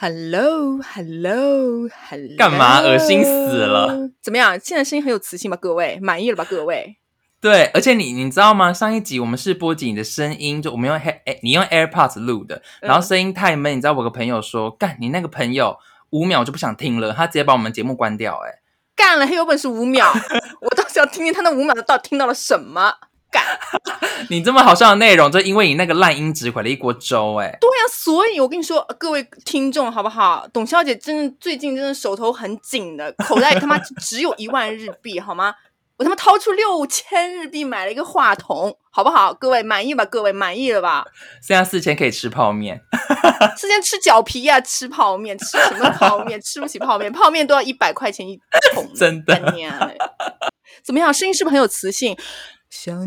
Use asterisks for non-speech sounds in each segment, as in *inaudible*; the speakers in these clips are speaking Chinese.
Hello，Hello，Hello，干嘛恶心死了？怎么样？现在声音很有磁性吧？各位满意了吧？各位，对，而且你你知道吗？上一集我们是播集你的声音，就我们用 Air 你用 AirPods 录的，然后声音太闷。你知道我个朋友说，干你那个朋友五秒就不想听了，他直接把我们节目关掉。哎，干了，还有本事五秒？*laughs* 我倒是要听听他那五秒的到底听到了什么。干，*laughs* 你这么好笑的内容，就因为你那个烂音质毁了一锅粥，哎。对呀，所以我跟你说，各位听众好不好？董小姐真的最近真的手头很紧的，口袋他妈只有一万日币，好吗？*laughs* 我他妈掏出六千日币买了一个话筒，好不好？各位满意吧？各位满意了吧？剩下四千可以吃泡面，*laughs* 四千吃脚皮呀？吃泡面？吃什么泡面？吃不起泡面，泡面都要一百块钱一桶，真的。怎么样？声音是不是很有磁性？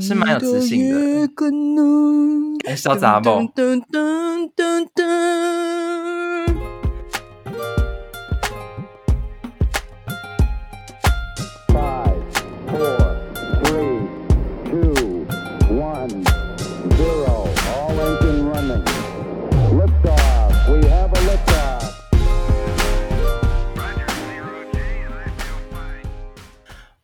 是蛮有自信的，小杂宝。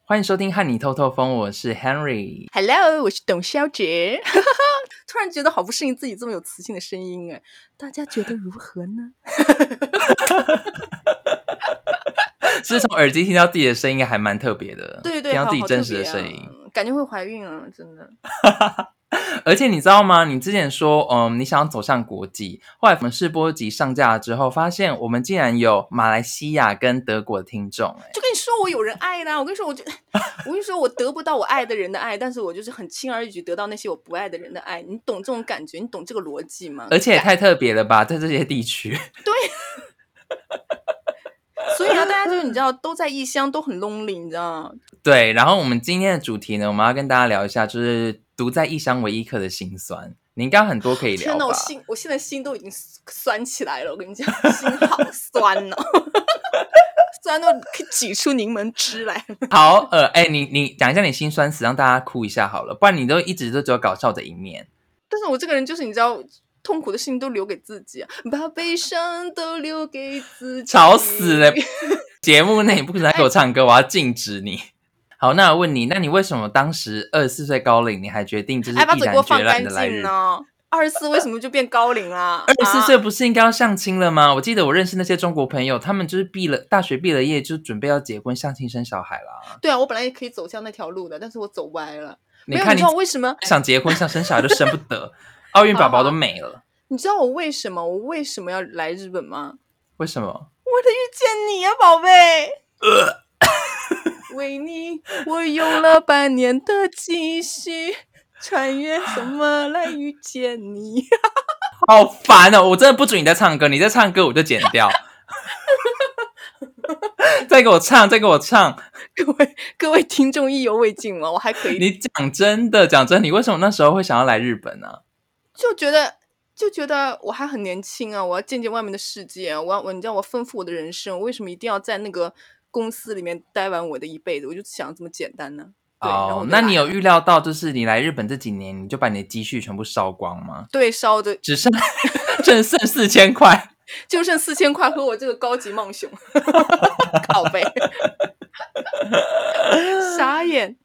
欢迎收听《和你透透风》，我是 Henry。Hello，我是董小姐。*laughs* 突然觉得好不适应自己这么有磁性的声音哎，大家觉得如何呢？*laughs* 是从耳机听到自己的声音，还蛮特别的。对对，听到自己真实的声音，感觉会怀孕啊，真的。*laughs* 而且你知道吗？你之前说，嗯，你想走向国际，后来我们试播集上架了之后，发现我们竟然有马来西亚跟德国的听众，哎，就跟你说我有人爱啦。我跟你说，我就 *laughs* 我跟你说，我得不到我爱的人的爱，但是我就是很轻而易举得到那些我不爱的人的爱。你懂这种感觉？你懂这个逻辑吗？而且也太特别了吧，在这些地区。*laughs* 对。所以啊，大家就是你知道，都在异乡，都很 lonely，你知道吗？对。然后我们今天的主题呢，我们要跟大家聊一下，就是。独在异乡为异客的心酸，你应该很多可以聊天哪，我心，我现在心都已经酸起来了。我跟你讲，心好 *laughs* 酸哦，*laughs* 酸到可以挤出柠檬汁来。好，呃，哎，你你讲一下你心酸史，让大家哭一下好了，不然你都一直都只有搞笑的一面。但是我这个人就是你知道，痛苦的事情都留给自己，把悲伤都留给自己。吵死了！*laughs* 节目内不可能给我唱歌，我要禁止你。好，那我问你，那你为什么当时二十四岁高龄，你还决定就是毅然决然的来日呢？二十四为什么就变高龄了？二十四岁不是应该要相亲了吗？我记得我认识那些中国朋友，他们就是毕了大学毕了业就准备要结婚、相亲、生小孩了。对啊，我本来也可以走向那条路的，但是我走歪了。你看，你知道为什么想结婚、想生小孩都生不得，奥运宝宝都没了。*laughs* 你知道我为什么？我为什么要来日本吗？为什么？为了遇见你啊，宝贝。为你，我用了半年的积蓄，穿越什么来遇见你？*laughs* 好烦哦！我真的不准你再唱歌，你再唱歌我就剪掉。再给我唱，再给我唱！各位各位听众意犹未尽吗？我还可以。你讲真的，讲真，你为什么那时候会想要来日本呢？就觉得就觉得我还很年轻啊，我要见见外面的世界，我要我你知道我丰富我的人生，我为什么一定要在那个？公司里面待完我的一辈子，我就想这么简单呢。哦，那你有预料到，就是你来日本这几年，你就把你的积蓄全部烧光吗？对，烧的只剩只剩四千块，*laughs* 就剩四千块和我这个高级梦熊，*laughs* 靠背，*laughs* 傻眼。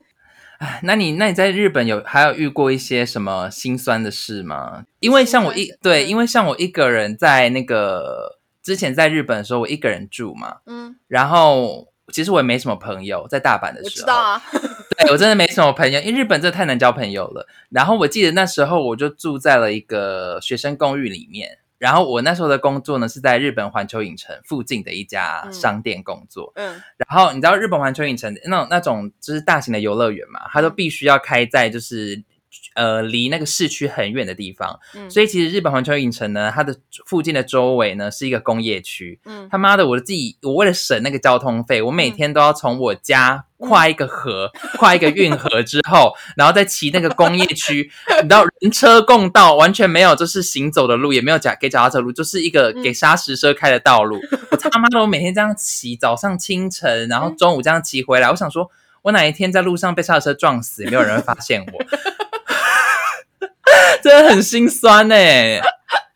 哎，那你那你在日本有还有遇过一些什么心酸的事吗？因为像我一对，因为像我一个人在那个。之前在日本的时候，我一个人住嘛，嗯，然后其实我也没什么朋友，在大阪的时候，我知道啊，*laughs* *laughs* 对我真的没什么朋友，因为日本真的太难交朋友了。然后我记得那时候我就住在了一个学生公寓里面，然后我那时候的工作呢是在日本环球影城附近的一家商店工作，嗯，然后你知道日本环球影城那种那种就是大型的游乐园嘛，它都必须要开在就是。呃，离那个市区很远的地方，所以其实日本环球影城呢，它的附近的周围呢是一个工业区。嗯，他妈的，我自己我为了省那个交通费，我每天都要从我家跨一个河，跨一个运河之后，然后再骑那个工业区，你知道人车共道，完全没有就是行走的路，也没有脚给脚踏车路，就是一个给砂石车开的道路。我他妈的，我每天这样骑，早上清晨，然后中午这样骑回来，我想说，我哪一天在路上被刹车撞死，也没有人会发现我。真的很心酸呢。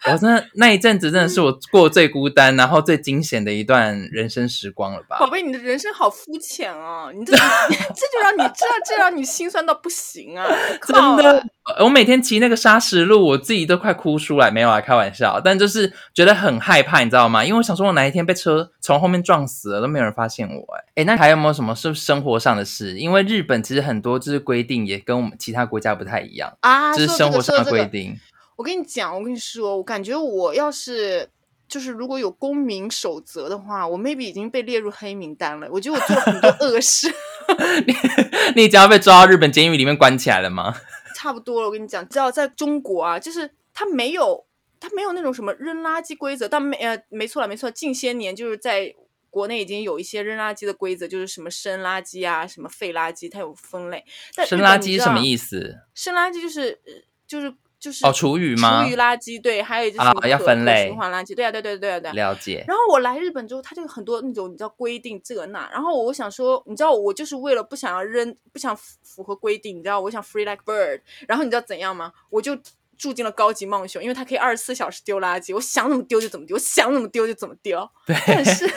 我真的那一阵子真的是我过最孤单，然后最惊险的一段人生时光了吧？宝贝，你的人生好肤浅哦！你这 *laughs* 这就让你这这让你心酸到不行 *laughs* 啊！真的，我每天骑那个砂石路，我自己都快哭出来。没有啊，开玩笑，但就是觉得很害怕，你知道吗？因为我想说，我哪一天被车从后面撞死了，都没有人发现我。哎哎，那还有没有什么是生活上的事？因为日本其实很多就是规定也跟我们其他国家不太一样啊，就是生活上的规定。我跟你讲，我跟你说，我感觉我要是就是如果有公民守则的话，我 maybe 已经被列入黑名单了。我觉得我做了很多恶事。*laughs* 你 *laughs* 你已经要被抓到日本监狱里面关起来了吗？*laughs* 差不多了。我跟你讲，知道在中国啊，就是他没有他没有那种什么扔垃圾规则，但没呃没错了没错，近些年就是在国内已经有一些扔垃圾的规则，就是什么生垃圾啊，什么废垃圾，它有分类。生垃圾什么意思？生垃圾就是就是。就是哦，厨余吗？厨余垃圾对，还有就是要分类循环垃圾，对啊，对对对对对。了解。然后我来日本之后，他就有很多那种你知道规定这那，然后我想说，你知道我就是为了不想要扔，不想符合规定，你知道我想 free like bird。然后你知道怎样吗？我就住进了高级梦熊，因为它可以二十四小时丢垃圾，我想怎么丢就怎么丢，我想怎么丢就怎么丢。对。但是，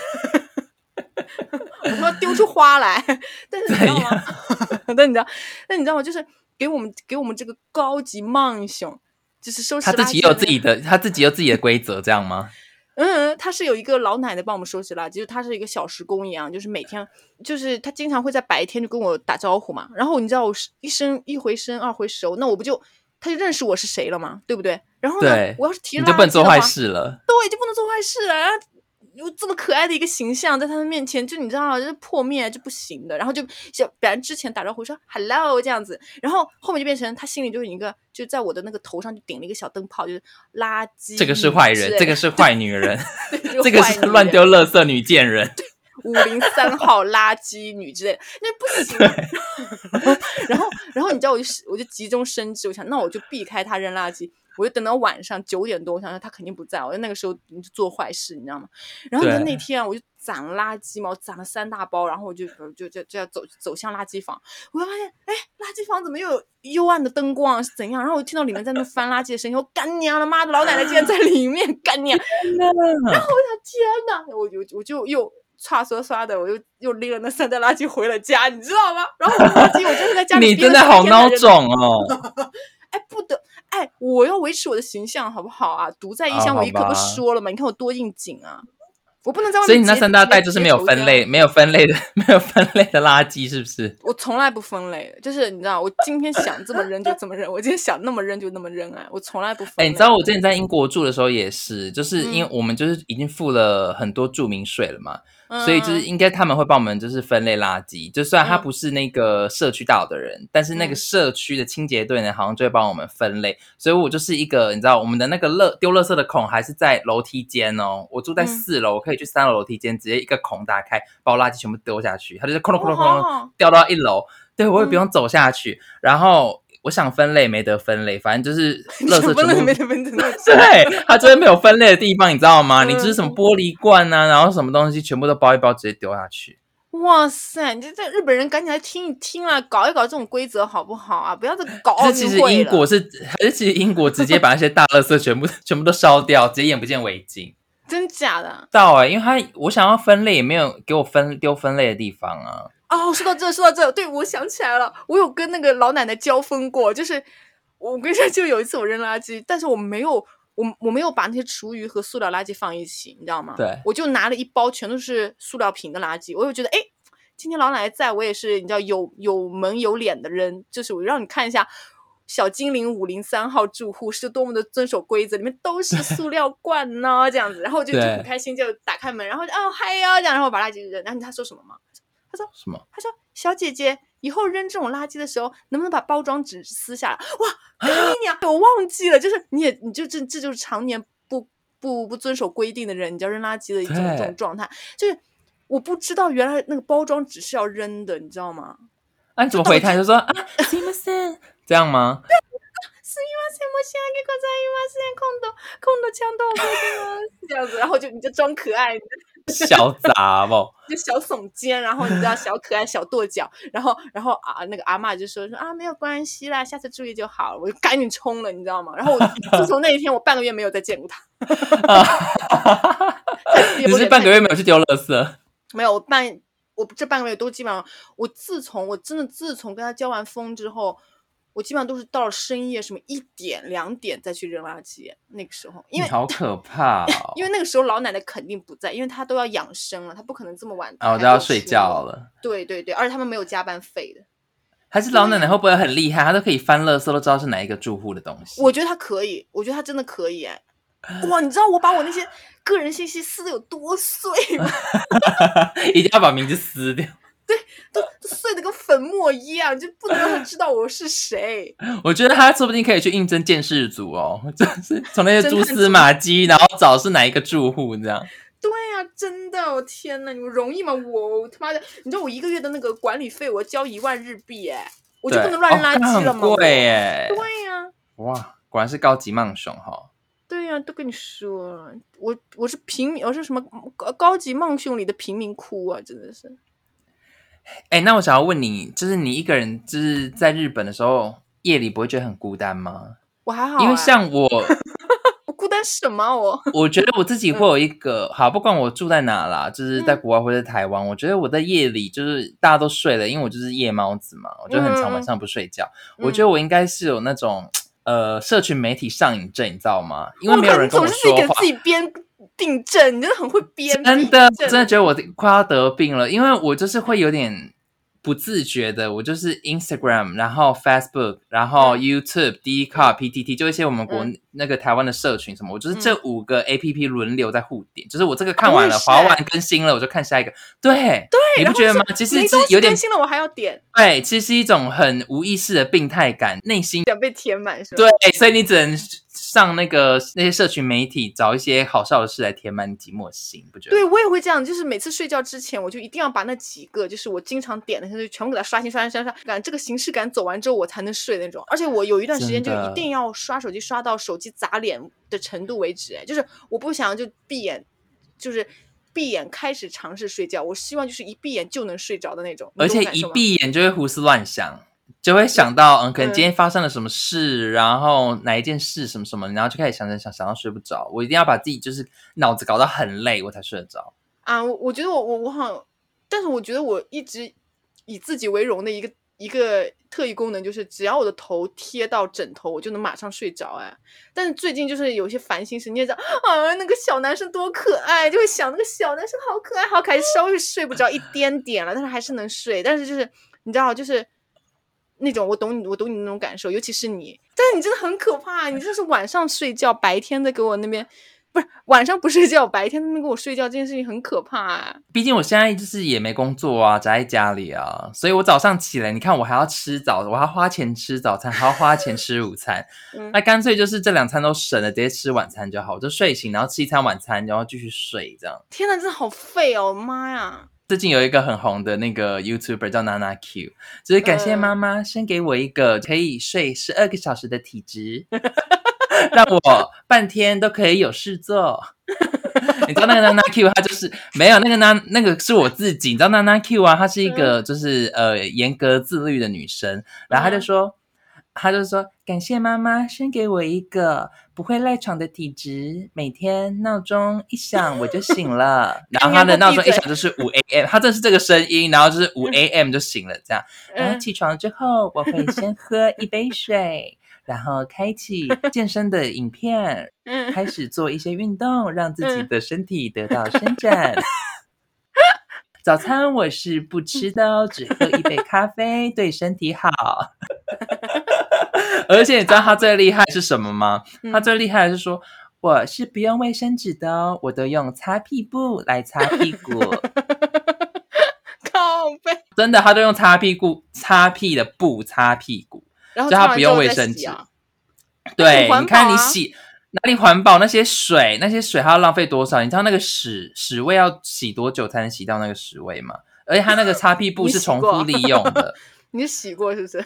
*laughs* 我说丢出花来，但是你知道吗？*laughs* 但你知道，但你知道吗？就是给我们给我们这个高级梦熊。就是收拾他自己有自己的，他自己有自己的规则，这样吗？*laughs* 嗯，他是有一个老奶奶帮我们收拾垃圾，就是他是一个小时工一样，就是每天，就是他经常会在白天就跟我打招呼嘛。然后你知道我一生一回生二回熟，那我不就他就认识我是谁了嘛，对不对？然后呢，我要是提你就不能做坏事了，对，就不能做坏事了。有这么可爱的一个形象在他们面前，就你知道，就是破灭就不行的。然后就像本来之前打招呼说 “hello” 这样子，然后后面就变成他心里就是一个，就在我的那个头上就顶了一个小灯泡，就是垃圾。这个是坏人，这个是坏女人，*laughs* 这个是乱丢垃圾女贱人，五零三号垃圾女之类的，那不行。*laughs* 然后，然后你知道，我就我就急中生智，我想那我就避开他扔垃圾。我就等到晚上九点多，我想说他肯定不在，我就那个时候你就做坏事，你知道吗？然后在那天啊，我就攒了垃圾嘛，我攒了三大包，然后我就就就就要走走向垃圾房，我就发现，哎，垃圾房怎么又有幽暗的灯光是怎样？然后我听到里面在那翻垃圾的声音，我干娘了妈的，老奶奶竟然在 *laughs* 里面干娘！然后我想，天呐！我就我就又唰唰唰的，我又又拎了那三袋垃圾回了家，你知道吗？然后我垃圾我就是在家里，你真的好孬种哦！*laughs* 哎，不得。哎，我要维持我的形象，好不好啊？独在异乡为异客，不说了吗？你看我多应景啊！我不能在外面。所以你那三大袋就是没有分类，没有分类的，*laughs* 没有分类的垃圾，是不是？我从来不分类，就是你知道，我今天想这么扔就这么扔，我今天想那么扔就那么扔啊！我从来不分。哎，你知道我之前在英国住的时候也是，就是因为我们就是已经付了很多住民税了嘛。所以就是应该他们会帮我们就是分类垃圾，就算他不是那个社区大的人，但是那个社区的清洁队呢，好像就会帮我们分类。所以我就是一个，你知道我们的那个乐丢垃圾的孔还是在楼梯间哦。我住在四楼，我可以去三楼楼梯间直接一个孔打开，把我垃圾全部丢下去，它就是哐隆哐隆哐隆掉到一楼。对我也不用走下去，然后。我想分类没得分类，反正就是 *laughs* 垃圾全部没得分类。*laughs* 对，它这边没有分类的地方，你知道吗？你就是什么玻璃罐啊，然后什么东西全部都包一包，直接丢下去。哇塞！你这日本人赶紧来听一听啊，搞一搞这种规则好不好啊？不要再搞这其实英国 *laughs* 是，还是其实英国直接把那些大垃圾全部全部都烧掉，直接眼不见为净。真假的？到哎，因为他我想要分类，也没有给我分丢分类的地方啊。哦，说到这，说到这，对我想起来了，我有跟那个老奶奶交锋过，就是我跟你说，就有一次我扔垃圾，但是我没有，我我没有把那些厨余和塑料垃圾放一起，你知道吗？对，我就拿了一包全都是塑料瓶的垃圾，我就觉得，哎，今天老奶奶在我也是，你知道有有门有脸的人，就是我让你看一下小精灵五零三号住户是多么的遵守规则，里面都是 *laughs* 塑料罐呢，这样子，然后我就就很开心，就打开门，然后哦嗨呀这样，然后把垃圾扔，然后他说什么吗？他说什么？他说：“小姐姐，以后扔这种垃圾的时候，能不能把包装纸撕下来？”哇，你娘！我忘记了，就是你也，你就这这就是常年不不不遵守规定的人，你叫扔垃圾的一种这种状态。就是我不知道原来那个包装纸是要扔的，你知道吗？啊，你怎么回他？就说啊，すみません，这样吗？すみません，申し訳ございません。今度今度ちゃんと覚えてます。这样子，然后就你就装可爱。 小杂哦，*laughs* 就小耸肩，然后你知道小可爱小跺脚，然后然后啊那个阿嬷就说说啊没有关系啦，下次注意就好了，我就赶紧冲了，你知道吗？然后我自从那一天，我半个月没有再见过他，*laughs* 只是半个月没有去丢垃圾，没有我半 我这半个月都基本上，我自从我真的自从跟他交完风之后。我基本上都是到了深夜，什么一点两点再去扔垃圾。那个时候，因为好可怕，*laughs* 因为那个时候老奶奶肯定不在，因为她都要养生了，她不可能这么晚哦，都要睡觉了。对对对，而且他们没有加班费的。还是老奶奶会不会很厉害？她都可以翻垃圾，都知道是哪一个住户的东西。我觉得她可以，我觉得她真的可以哎。哇，你知道我把我那些个人信息撕的有多碎吗？*laughs* 一定要把名字撕掉。对，都碎的跟粉末一样，就不能让他知道我是谁。*laughs* 我觉得他说不定可以去应征建事组哦，*laughs* 就是从那些蛛丝马迹，然后找是哪一个住户这样。对呀，真的，我天呐，你们容易吗？我他妈的，你知道我一个月的那个管理费，我交一万日币，哎，我就不能乱扔垃圾了吗？贵哎，对呀。哇，果然是高级慢熊哈。都跟你说了，我我是平民，我是什么高高级曼熊里的贫民窟啊，真的是。哎，那我想要问你，就是你一个人就是在日本的时候，夜里不会觉得很孤单吗？我还好，因为像我，*laughs* 我孤单什么？我我觉得我自己会有一个好，不管我住在哪啦，就是在国外或者台湾，我觉得我在夜里就是大家都睡了，因为我就是夜猫子嘛，我就很长晚上不睡觉。我觉得我应该是有那种呃社群媒体上瘾症，你知道吗？因为没有人跟我说话。自己编。病症，你真的很会编。真的，真的觉得我快要得病了，因为我就是会有点不自觉的，我就是 Instagram，然后 Facebook，然后 YouTube、d c a r PTT，就一些我们国那个台湾的社群什么，我就是这五个 APP 轮流在互点，就是我这个看完了，滑完更新了，我就看下一个。对对，你不觉得吗？其实是有点更新了，我还要点。对，其实是一种很无意识的病态感，内心想被填满，是吧？对，所以你只能。上那个那些社群媒体找一些好笑的事来填满寂寞心，不觉得？对我也会这样，就是每次睡觉之前，我就一定要把那几个，就是我经常点的，就全部给它刷新、刷新、刷新、刷，这个形式感走完之后，我才能睡那种。而且我有一段时间就一定要刷手机，刷到手机砸脸的程度为止。哎，就是我不想就闭眼，就是闭眼开始尝试睡觉，我希望就是一闭眼就能睡着的那种。而且一闭眼就会胡思乱想。就会想到，嗯，可能今天发生了什么事，然后哪一件事什么什么，然后就开始想想想，想到睡不着。我一定要把自己就是脑子搞得很累，我才睡得着。啊，我我觉得我我我好，但是我觉得我一直以自己为荣的一个一个特异功能，就是只要我的头贴到枕头，我就能马上睡着。哎，但是最近就是有些烦心事，你也知道啊，那个小男生多可爱，就会想那个小男生好可爱，好可爱，稍微睡不着一点点了，但是还是能睡。但是就是你知道，就是。那种我懂你，我懂你那种感受，尤其是你，但是你真的很可怕，你就是晚上睡觉，白天在给我那边，不是晚上不睡觉，白天那边给我睡觉，这件事情很可怕。毕竟我现在就是也没工作啊，宅在家里啊，所以我早上起来，你看我还要吃早，我还要花钱吃早餐，还要花钱吃午餐，*laughs* 那干脆就是这两餐都省了，直接吃晚餐就好，我就睡醒然后吃一餐晚餐，然后继续睡这样。天哪，真的好废哦，妈呀！最近有一个很红的那个 YouTuber 叫娜娜 Q，就是感谢妈妈生给我一个可以睡十二个小时的体质，*laughs* 让我半天都可以有事做。*laughs* 你知道那个娜娜 Q，她就是没有那个娜，那个是我自己。你知道娜娜 Q 啊，她是一个就是呃严格自律的女生，然后她就说。她就说：“感谢妈妈生给我一个不会赖床的体质，每天闹钟一响我就醒了。*laughs* 然后他的闹钟一响就是五 a.m，他正是这个声音，然后就是五 a.m 就醒了。这样，*laughs* 然后起床之后，我会先喝一杯水，然后开启健身的影片，*laughs* 开始做一些运动，让自己的身体得到伸展。早餐我是不吃的，只喝一杯咖啡，对身体好。”而且你知道他最厉害是什么吗？他最厉害的是说，我是不用卫生纸的，我都用擦屁股来擦屁股。*laughs* 靠背，真的，他都用擦屁股、擦屁的布擦屁股，然后他不用卫生纸。对，你看你洗哪里环保？那些水，那些水还要浪费多少？你知道那个屎屎味要洗多久才能洗到那个屎味吗？而且它那个擦屁 *laughs* 布是重复利用的。*laughs* 你洗过是不是？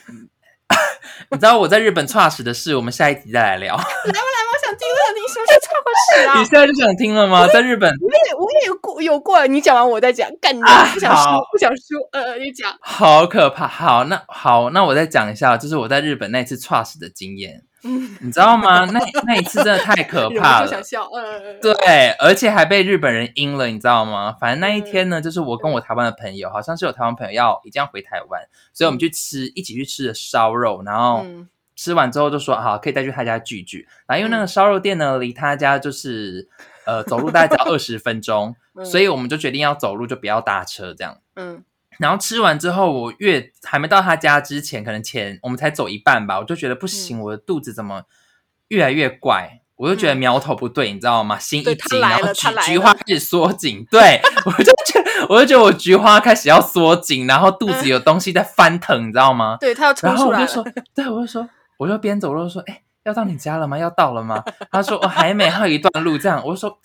*laughs* 你知道我在日本差屎的事，我们下一集再来聊。来吧来吧，我想听，我想听，什么是差过屎啊你！现在就想听了吗？在日本，我也我也有过有过，你讲完我再讲，干你啊不想好输不想说，呃，你讲。好可怕。好，那好，那我再讲一下，就是我在日本那次 trust 的经验，嗯，你知道吗？那那一次真的太可怕了 *laughs* 想。笑，呃，对，而且还被日本人阴了，你知道吗？反正那一嗯天呢，就是我跟我台湾的朋友，好像是有台湾朋友要一定要回台湾，所以我们去吃，一起去吃的烧肉，然后嗯吃完之后就说好，可以再去他家聚聚。然后因为那个烧肉店呢，离他家就是呃走路大概只要二十分钟，*laughs* 嗯所以我们就决定要走路，就不要搭车这样。嗯然后吃完之后，我越还没到他家之前，可能前我们才走一半吧，我就觉得不行，嗯我的肚子怎么越来越怪，我就觉得嗯苗头不对，你知道吗？心一紧，然后菊菊花开始缩紧，对我就觉得我就觉得我菊花开始要缩紧，然后肚子有东西在翻腾，你知道吗？对他要冲然后出来了我就说，，对，我就说，我就边走路说，哎，要到你家了吗？要到了吗？他说，我、还没，还有一段路。这样，我就说，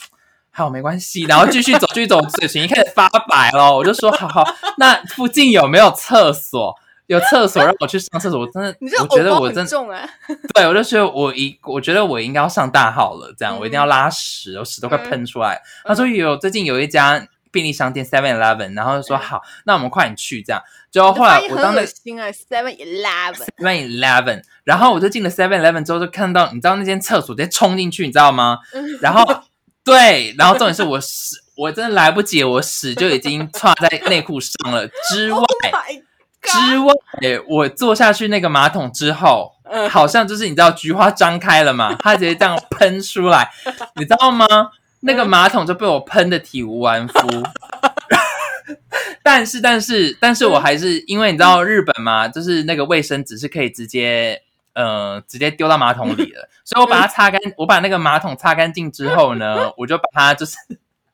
好，没关系。然后继续走，继续走，嘴唇一开始发白了。我就说，好好，那附近有没有厕所？有厕所让我去上厕所。我真的，你我觉得我真重哎，对，我就觉得我一，我觉得我应该要上大号了，这样、我一定要嗯拉屎，我屎都快嗯喷出来。他说有，最近有一家便利商店 Seven Eleven，然后就说嗯好，那我们快点去这样。结果后来我当那恶心啊，Seven Eleven，Seven Eleven，然后我就进了 Seven Eleven 之后，就看到你知道那间厕所直接冲进去，你知道吗？然后对，然后重点是我屎，我真的来不及，我屎就已经插在内裤上了。之外 *laughs* Oh 之外，我坐下去那个马桶之后，嗯好像就是你知道菊花张开了嘛，它直接这样喷出来，你知道吗？*laughs* 那个马桶就被我喷的体无完肤。*laughs* 但是，但是，但是我还是因为你知道日本嘛，就是那个卫生纸是可以直接呃直接丢到马桶里了，*laughs* 所以我把它擦干，*laughs* 我把那个马桶擦干净之后呢，*laughs* 我就把它就是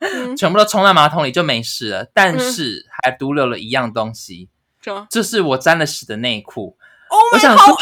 嗯全部都冲到马桶里就没事了。但是还独留了一样东西，什么就是我沾了屎的内裤。？Oh 我想说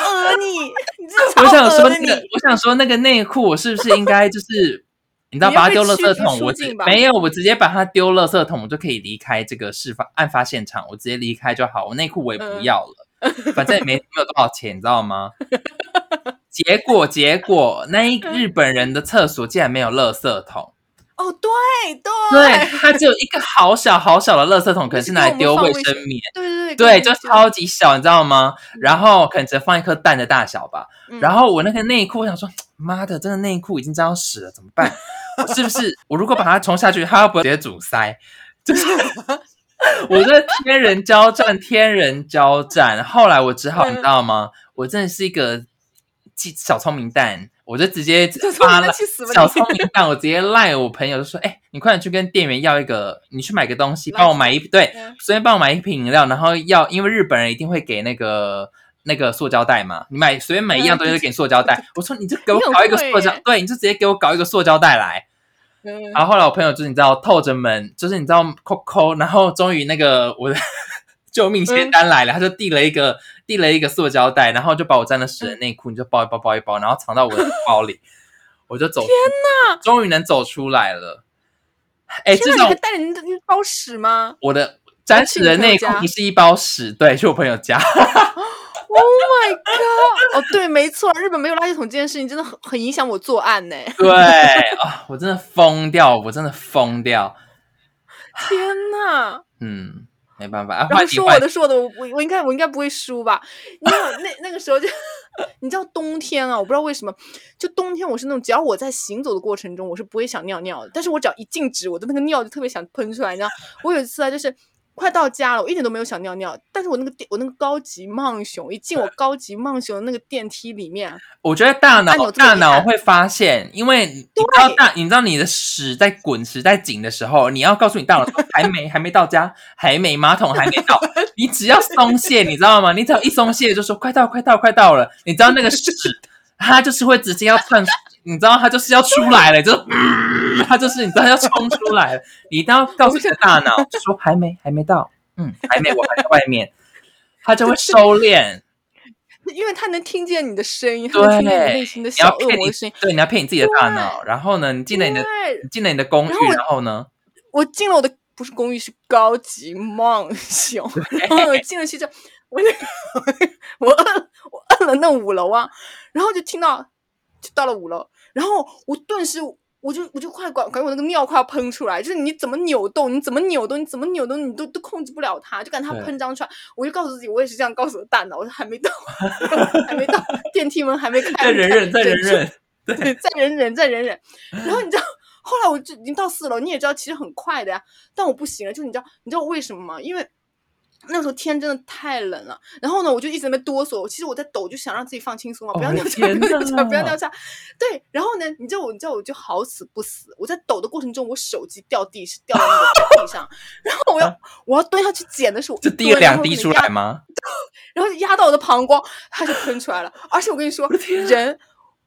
我想说那个，我想说那个内裤，我是不是应该就是，你知道把它丢垃圾桶？我没有，我直接把它丢垃圾桶，我就可以离开这个事发案发现场，我直接离开就好。我内裤我也不嗯要了，*laughs* 反正也没没有多少钱，你知道吗？*laughs* 结果结果那一日本人的厕所竟然没有垃圾桶，哦，对对对，它只有一个好小好小的垃圾桶，可能是拿来丢卫生棉。对对对，就超级小，你知道吗？然后可能只放一颗蛋的大小吧。嗯然后我那个内裤，我想说，妈的，这个内裤已经沾到屎了，怎么办？是不是我如果把它冲下去，它会不会直接阻塞？就是 *laughs* *laughs* 我这天人交战，天人交战。后来我只好，你知道吗？我真的是一个记小聪明蛋，我就直接发了小气死吧你聪明蛋，我直接赖我朋友就说：“哎、你快点去跟店员要一个，你去买个东西，帮我买一对，嗯随便帮我买一瓶饮料，然后要，因为日本人一定会给那个那个塑胶袋嘛，你买随便买一样东西就给你塑胶袋。我说你就给我搞一个，塑胶对，你就直接给我搞一个塑胶袋来。嗯然后后来我朋友就是你知道透着门，就是你知道抠抠，然后终于那个我的 *laughs* 救命仙丹来了，他就递了一个递了一个塑胶袋，然后就把我沾了屎的内裤，你就包一包包一包，然后藏到我的包里，我就走。天哪！终于能走出来了。哎，这天哪，你带人那包屎吗我的沾屎的内裤不是一包屎，对，去我朋友家。*laughs*？Oh my god！哦，对，没错，日本没有垃圾桶这件事情真的很很影响我作案呢。对啊、我真的疯掉，我真的疯掉。天哪！嗯，没办法，啊、然后说我的说我的，我我我应该我应该不会输吧？因为那那个时候就，*laughs* 你知道冬天啊，我不知道为什么，就冬天我是那种只要我在行走的过程中，我是不会想尿尿的，但是我只要一静止，我的那个尿就特别想喷出来。你知道，我有一次啊，就是快到家了，我一点都没有想尿尿，但是我那个电我那个高级梦熊一进我高级梦熊的那个电梯里面，我觉得大脑大脑会发现，因为你知道大，你知道你的屎在滚、屎在紧的时候，你要告诉你大脑还没还没到家，还没马桶还没到，你只要松懈，你知道吗？你只要一松懈就说快到快到快到了，你知道那个屎它就是会直接要窜，你知道他就是要出来了，就是、嗯、它就是你知道要冲出来了，你一定要告诉你的大脑就 *laughs* 说还没还没到，嗯还没我还在外面，*laughs* 他就会收敛。因为他能听见你的声音，他能听见你内心的小恶魔的声音。，对，你要骗你自己的大脑。然后呢，你进了你的，你进了你的公寓然后，呢，我进了我的不是公寓，是高级梦熊。然后我进了去之后，我那个我摁 *laughs* 我摁了那五楼啊，然后就听到就到了五楼，然后我顿时我就我就快管感觉我那个尿快要喷出来，就是你怎么扭动，你怎么扭动，你怎么扭动，你都都控制不了它，就感觉它喷张出来。我就告诉自己，我也是这样告诉我大脑，我说还没到，*laughs* 还没到，电梯门还没开，再忍忍，再忍忍。对，再忍忍，再忍忍。然后你知道，后来我就已经到四楼，你也知道，其实很快的呀。但我不行了，就你知道，你知道为什么吗？因为那个时候天真的太冷了。然后呢，我就一直在那哆嗦。其实我在抖，就想让自己放轻松嘛，不要哦尿下，天 *laughs* 不要尿下，不要哪尿下。对，然后呢，你知道我，你知道我就好死不死，我在抖的过程中，我手机掉地是掉到那个 *laughs* 地上，然后我要我要蹲下去捡的时候，就滴了两滴出来吗？*laughs* 然后压到我的膀胱，它就喷出来了。而且我跟你说，人，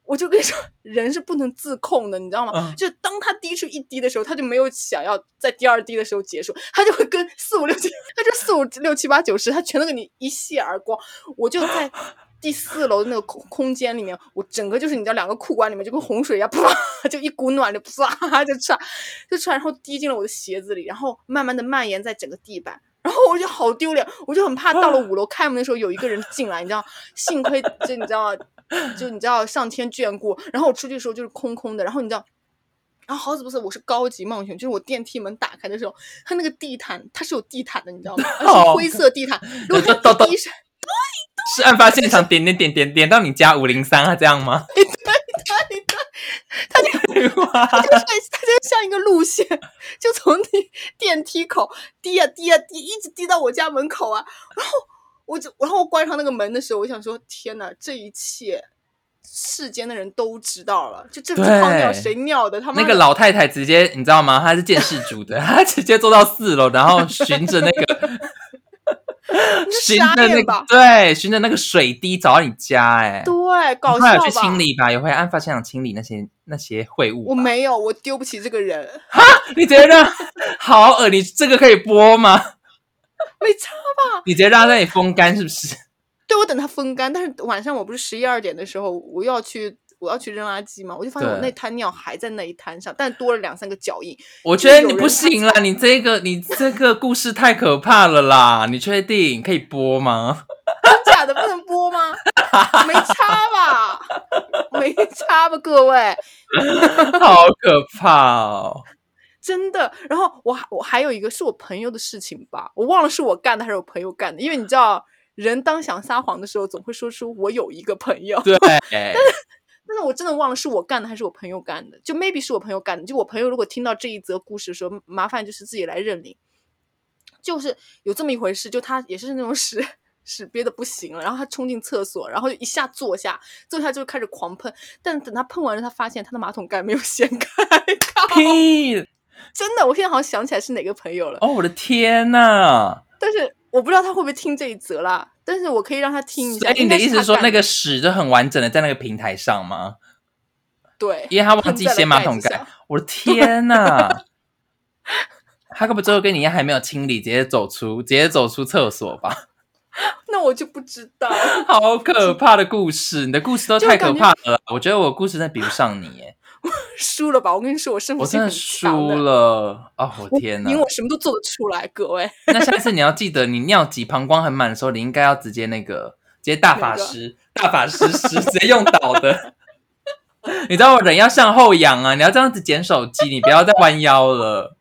我就跟你说，人是不能自控的，你知道吗？嗯就当他滴出一滴的时候，他就没有想要在第二滴的时候结束，他就会跟四五六七，他就四五六七八九十，他全都给你一泻而光。我就在。*laughs* 第四楼的那个空空间里面，我整个就是你知道两个裤管里面就跟洪水一样，啪就一股暖流啪就出来，就出来，然后滴进了我的鞋子里，然后慢慢的蔓延在整个地板，然后我就好丢脸，我就很怕到了五楼开门的时候有一个人进来，你知道，幸亏就你知道，就你知道上天眷顾，然后我出去的时候就是空空的，然后你知道。然后好死不死，我是高级梦熊，就是我电梯门打开的时候，它那个地毯它是有地毯的，你知道吗？灰色地毯。如果就到到它一滴水，是案发现场点点点点点到你家五零三啊，这样吗？它就哇它就像它就像一个路线，就从你电梯口滴呀滴呀滴，一直滴到我家门口啊。然后我就，然后我关上那个门的时候，我想说：天呐，这一切世间的人都知道了，就这这泡尿对谁尿的？他们那个老太太直接你知道吗？她是见事主的，她直接坐到四楼，然后循着那个 *laughs* 循着那个？对，循着那个水滴找到你家、哎，对，搞笑吧？去清理吧，有回案发现场清理那些那些秽物。我没有，我丢不起这个人，哈 *laughs* 你直接让好恶，你这个可以播吗？*laughs* 没差吧？你直接让他那里风干是不是？对，我等它风干，但是晚上我不是十一二点的时候，我又要去。我要去扔垃圾嘛，我就发现我那滩尿还在那一滩上，但多了两三个脚印。我觉得你不行啦，你这个你这个故事太可怕了啦！你确定可以播吗？*laughs* 真假的不能播吗？没差吧？没差吧，各位，*laughs* 好可怕哦！*laughs* 真的。然后我我还有一个是我朋友的事情吧，我忘了是我干的还是我朋友干的，因为你知道，人当想撒谎的时候，总会说出我有一个朋友。对，但是我真的忘了是我干的还是我朋友干的，就 maybe 是我朋友干的。就我朋友如果听到这一则故事的时候，麻烦就是自己来认领。就是有这么一回事，就他也是那种屎屎憋的不行了，然后他冲进厕所，然后就一下坐下，坐下就开始狂喷。但等他喷完了，他发现他的马桶盖没有掀开！*laughs* 真的，我现在好像想起来是哪个朋友了，哦，我的天呐！但是我不知道他会不会听这一则啦。但是我可以让他听一下。所以你的意思是说，那个个屎就很完整的在那个平台上吗？对，因为他忘记掀马桶盖。我的天呐！他根本最后跟你一样还没有清理，直接走出，直接走出厕所吧？*laughs* 那我就不知道。好可怕的故事！你的故事都太可怕了啦，我觉得我故事真的比不上你耶，*laughs* 输了吧？我跟你说，我胜负心很强输的。了哦！我天哪赢！我什么都做得出来，各位。*laughs* 那下次你要记得，你尿急、膀胱很满的时候，你应该要直接那个，直接大法师、大法师师直接用倒的。*laughs* 你知道我人要向后仰啊，你要这样子捡手机，你不要再弯腰了。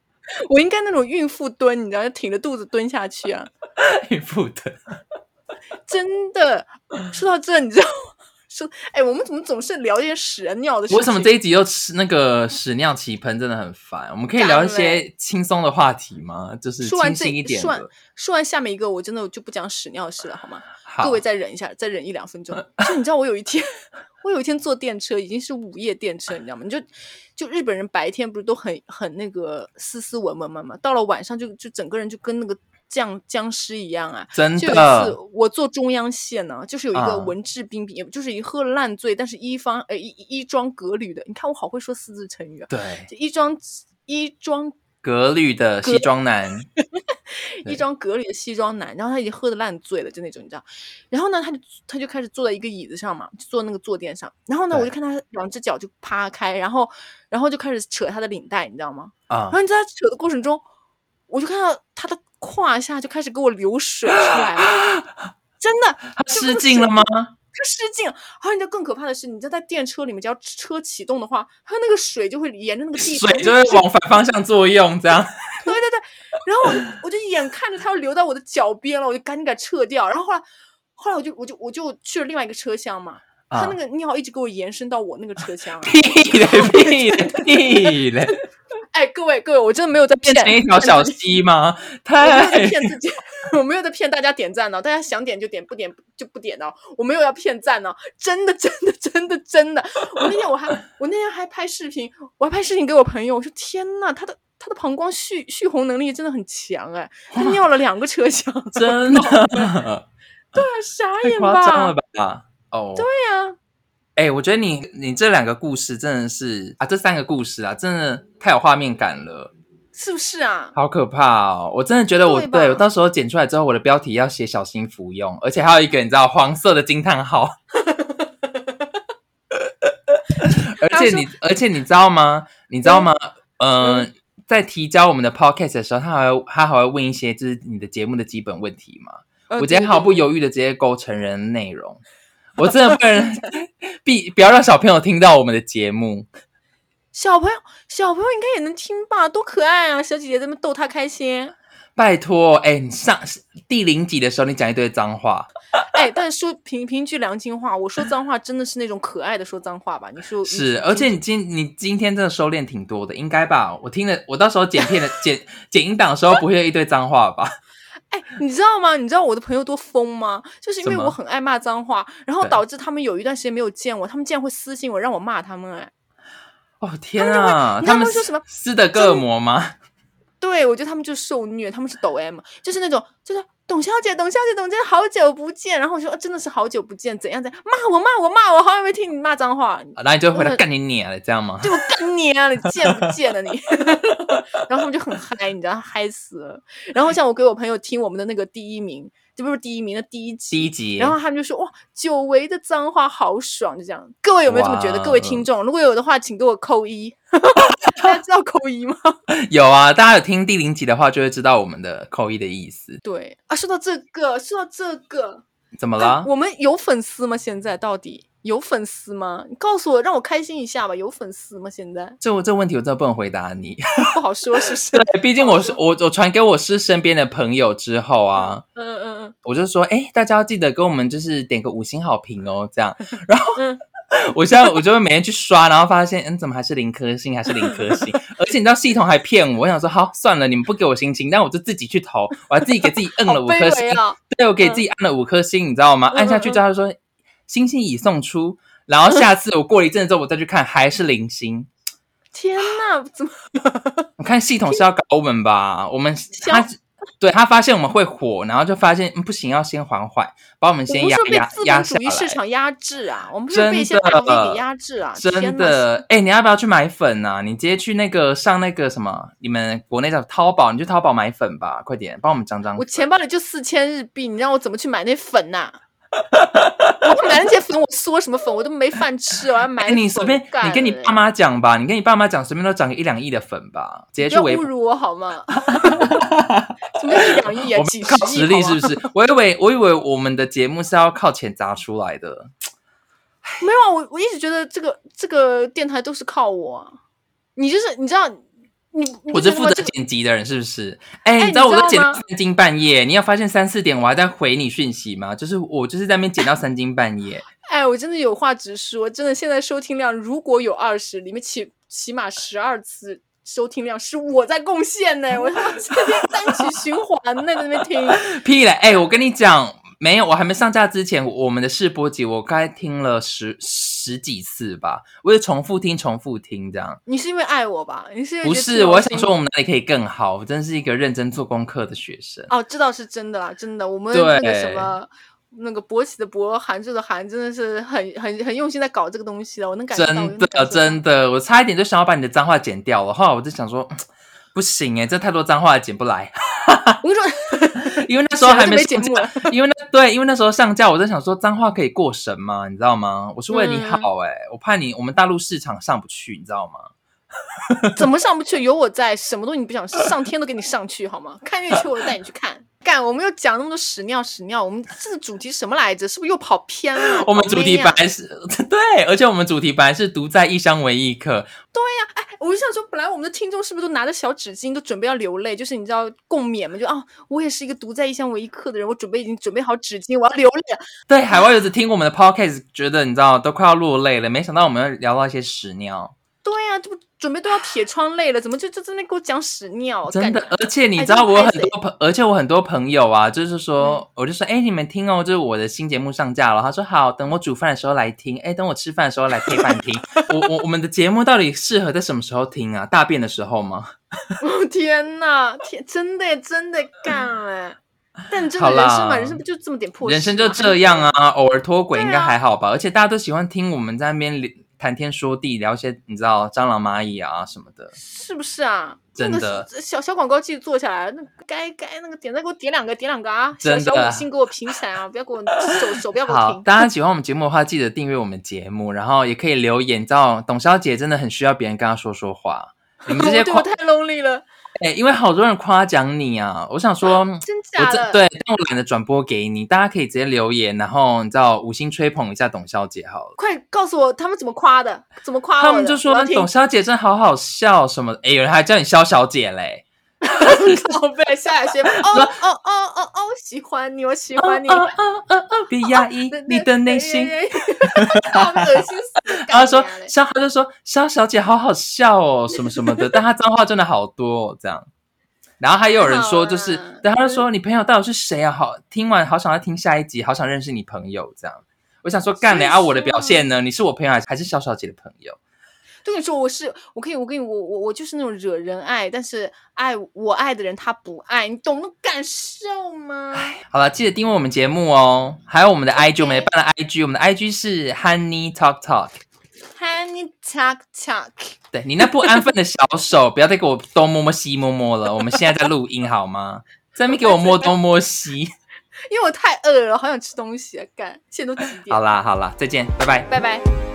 我应该那种孕妇蹲，你知道，就挺着肚子蹲下去啊。孕妇蹲，真的，说到这，你知道吗？说，哎，我们怎么总是聊这些屎啊尿的事情？为什么这一集又吃那个屎尿奇喷，真的很烦。我们可以聊一些轻松的话题吗？就是说完这一点说完。说完下面一个，我真的就不讲屎尿事了，好吗？好，各位再忍一下，再忍一两分钟。*laughs* 就你知道，我有一天，*laughs* 我有一天坐电车，已经是午夜电车，你知道吗？你就就日本人白天不是都很很那个斯斯文文嘛嘛，到了晚上就就整个人就跟那个僵僵尸一样啊。真就有一次的，我坐中央线呢，就是有一个啊文质彬彬，也就是一喝了烂醉，但是衣方呃衣衣装革履的。你看我好会说四字成语啊，对，就衣装衣装革履的西装男，*laughs* 对一张革履的西装男，然后他已经喝的烂醉了，就那种你知道。然后呢，他就他就开始坐在一个椅子上嘛，就坐那个坐垫上。然后呢，我对就看他两只脚就趴开，然后然后就开始扯他的领带，你知道吗？啊然，后你在他扯的过程中，我就看到他的胯下就开始给我流水出来了，*laughs* 真的，他失禁了吗？他失禁了。啊，你知道更可怕的是，你知道在电车里面，只要车启动的话，它那个水就会沿着那个地水就会往反方向作用，这样。对对对，然后我就我就眼看着它要流到我的脚边了，我就赶紧给它撤掉。然后后来后来我就我就我就去了另外一个车厢嘛，它那个尿一直给我延伸到我那个车厢。屁嘞屁嘞屁嘞！哎，各位各位，我真的没有在骗变成一条小溪吗？我没有在太骗自己，我没有在骗大家点赞呢，大家想点就点，不点就不点哦。我没有要骗赞呢，真的真的真的真的。我那天我还我那天还拍视频，我还拍视频给我朋友，我说天呐，他的他的膀胱蓄蓄洪能力真的很强哎，*laughs* 他尿了两个车厢，真的对啊，傻太眼夸张了吧？吧？哦，对呀、哎、我觉得你你这两个故事真的是啊，这三个故事啊，真的太有画面感了，是不是啊？好可怕哦！我真的觉得我对对我到时候剪出来之后，我的标题要写小心服用，而且还有一个你知道黄色的惊叹号。*laughs* 而且你，而且你知道吗？你知道吗？嗯、在提交我们的 podcast 的时候，他还会他还会问一些就是你的节目的基本问题嘛？呃我今天毫不犹豫的直接勾成人内容，*laughs* 我真的不能必不要让小朋友听到我们的节目。小朋友小朋友应该也能听吧？多可爱啊！小姐姐这么逗他开心。拜托，哎、你上第零集的时候，你讲一堆脏话，哎，但是说凭凭句良心话，我说脏话真的是那种可爱的说脏话吧？你说是，而且你今你今天真的收敛挺多的，应该吧？我听了，我到时候剪片的剪剪音档的时候，不会有一堆脏话吧？哎，你知道吗？你知道我的朋友多疯吗？就是因为我很爱骂脏话，然后导致他们有一段时间没有见我，他们竟然会私信我让我骂他们。哎，哦天他们会啊，你知道他们他们说什么斯德哥尔摩吗？*laughs* 对我觉得他们就是受虐，他们是抖 M，就是那种就是董小姐，董小姐，董小姐，好久不见。然后我说、哦真的是好久不见，怎样怎样骂我骂我骂我，好久没听你骂脏话。然后你就回来呃干你娘了，这样吗？对我干你娘！你贱不贱啊你？*laughs* 然后他们就很嗨，你知道，嗨死了。然后像我给我朋友听我们的那个第一名，这不是第一名的第一集，第一集，然后他们就说哇，久违的脏话好爽，就这样。各位有没有这么觉得？各位听众，如果有的话，请给我扣一。*laughs* 大家知道扣一吗？*laughs* 有啊，大家有听第零集的话，就会知道我们的扣一的意思。对啊，说到这个，说到这个，怎么了？哎我们有粉丝吗？现在到底有粉丝吗？你告诉我，让我开心一下吧。有粉丝吗？现在这这问题我真的不能回答你。*laughs* 不好说，是不是？对，毕竟我是我我传给我是身边的朋友之后啊，嗯嗯嗯我就说，哎，大家要记得给我们就是点个五星好评哦，这样。*laughs* 然后嗯，我现在我就会每天去刷，然后发现，嗯，怎么还是零颗星，还是零颗星？*laughs* 而且你知道系统还骗我，我想说，好算了，你们不给我星星，但我就自己去投，我还自己给自己摁了五颗星，啊！对我给自己按了五颗星，你知道吗？嗯按下去之后，他就说星星已送出，然后下次我过了一阵子之后，我再去看，还是零星。*laughs* 天哪，怎么？*laughs* 我看系统是要搞我们吧？我们消他对他发现我们会火，然后就发现、嗯、不行，要先缓缓，把我们先压压压下来市。场压制啊！我们不是被一些大 V 的给压制啊！真，的，哎、你要不要去买粉啊？你直接去那个上那个什么，你们国内叫淘宝，你去淘宝买粉吧，快点帮我们涨涨。我钱包里就四千日币，你让我怎么去买那粉呐、我买那些粉，我缩什么粉？我都没饭吃，我要买哎、你随便，你跟你爸妈讲吧，你跟你爸妈讲，随便都涨个一两亿的粉吧，直接不要去微博。侮辱我好吗？*laughs* 什么一两亿啊？几十亿靠实力是不是？我以为我以为我们的节目是要靠钱砸出来的。没有啊，我我一直觉得这个这个电台都是靠我啊。你就是你知道，我是负责剪辑的人，是不是？哎、哎你知道我都剪到三更半夜，你要发现三四点我还在回你讯息吗？就是我就是在那边剪到三更半夜。*laughs* 哎，我真的有话直说，真的，现在收听量如果有二十，里面起起码十二次收听量是我在贡献呢，我他妈这边单曲循环呢，在那边听。*laughs* 屁嘞！哎、我跟你讲，没有，我还没上架之前，我们的试播集我该听了十十几次吧，我就重复听、重复听这样。你是因为爱我吧？你是不是，我想说我们哪里可以更好？我真是一个认真做功课的学生。哦，这倒是真的啦，真的，我们那个什么。那个勃起的勃，韩剧的韩，真的是很很很用心在搞这个东西了，我能感觉到，真的真的，我差一点就想要把你的脏话剪掉了。后来我就想说，嗯不行哎，这太多脏话剪不来。*laughs* 我跟你说，因为那时候还没节目架，因为那对，因为那时候上架，我在想说脏话可以过审吗？你知道吗？我是为你嗯好哎、我怕你我们大陆市场上不去，你知道吗？怎么上不去？有我在，什么东西你不想上天都给你上去好吗？看月球我就带你去看。干，我们又讲那么多屎尿屎尿，我们这个主题什么来着？是不是又跑偏了？*laughs* 我们主题本来是 *laughs* 对，而且我们主题本来是独在异乡为异客，对呀，哎我就想说，本来我们的听众是不是都拿着小纸巾，都准备要流泪？就是你知道共勉嘛？就啊，我也是一个独在异乡为异客的人，我准备已经准备好纸巾，我要流泪了。*laughs* 对，海外游子听我们的 podcast，觉得你知道都快要落泪了，没想到我们要聊到一些屎尿，对呀、这不准备都要铁窗泪了，怎么就就在那给我讲屎尿？真的，而且你哎知道我有很多朋，而且我很多朋友啊，就是说，嗯我就说，哎，你们听哦，就是我的新节目上架了。他说好，等我煮饭的时候来听，哎，等我吃饭的时候来配饭听。*laughs* 我我我们的节目到底适合在什么时候听啊？大便的时候吗？哦天呐，天，真的耶真的干了。但真的人生嘛，人生不就这么点破事？人生就这样啊，*laughs* 偶尔脱轨应该还好吧。而且大家都喜欢听我们在那边聊谈天说地，聊一些你知道蟑螂蚂蚁啊什么的。是不是啊？真的那个小小广告继续做下来，那该该那个点赞给我点两个，点两个啊！小真的小五星给我评起来啊！*laughs* 不要给我手手不要给我好，停。大家喜欢我们节目的话，记得订阅我们节目，然后也可以留言。你知道，董小姐真的很需要别人跟她说说话。你们这些夸 *laughs* 我对我，太 lonely 了，哎、因为好多人夸奖你啊，我想说，真我假的？这对，但我懒得转播给你，大家可以直接留言，然后你知道五星吹捧一下董小姐好了。快告诉我他们怎么夸的，怎么夸？他们就说董小姐真好好笑什么的，哎，有人还叫你肖小姐嘞，*laughs* 宝贝下来先哦哦哦哦哦，喜欢你，我喜欢你。哦哦哦哦，别压抑你的内心。*laughs* 好恶心！然后说干你啊嘞肖，他就说肖小姐好好笑哦，什么什么的，但他脏话真的好多、哦、这样。然后还有人说，就是还好啦对，他就说你朋友到底是谁啊？好，听完好想要听下一集，好想认识你朋友这样。我想说干了啊，我的表现呢？你是我朋友还是还是肖小姐的朋友？就跟你说，我是我可以，我跟你我我我就是那种惹人爱，但是爱我爱的人他不爱，你懂那感受吗？好了，记得订阅我们节目哦，还有我们的 IG，我们办了 IG，我们的 IG 是 Honey Talk Talk。Honey talk talk，对你那不安分的小手，不要再给我东摸摸西摸摸了。我们现在在录音好吗？在那边给我摸东摸西。因为我太饿了，好想吃东西啊！干，现在都几 *laughs* 点？好啦好啦，再见，拜拜。拜拜。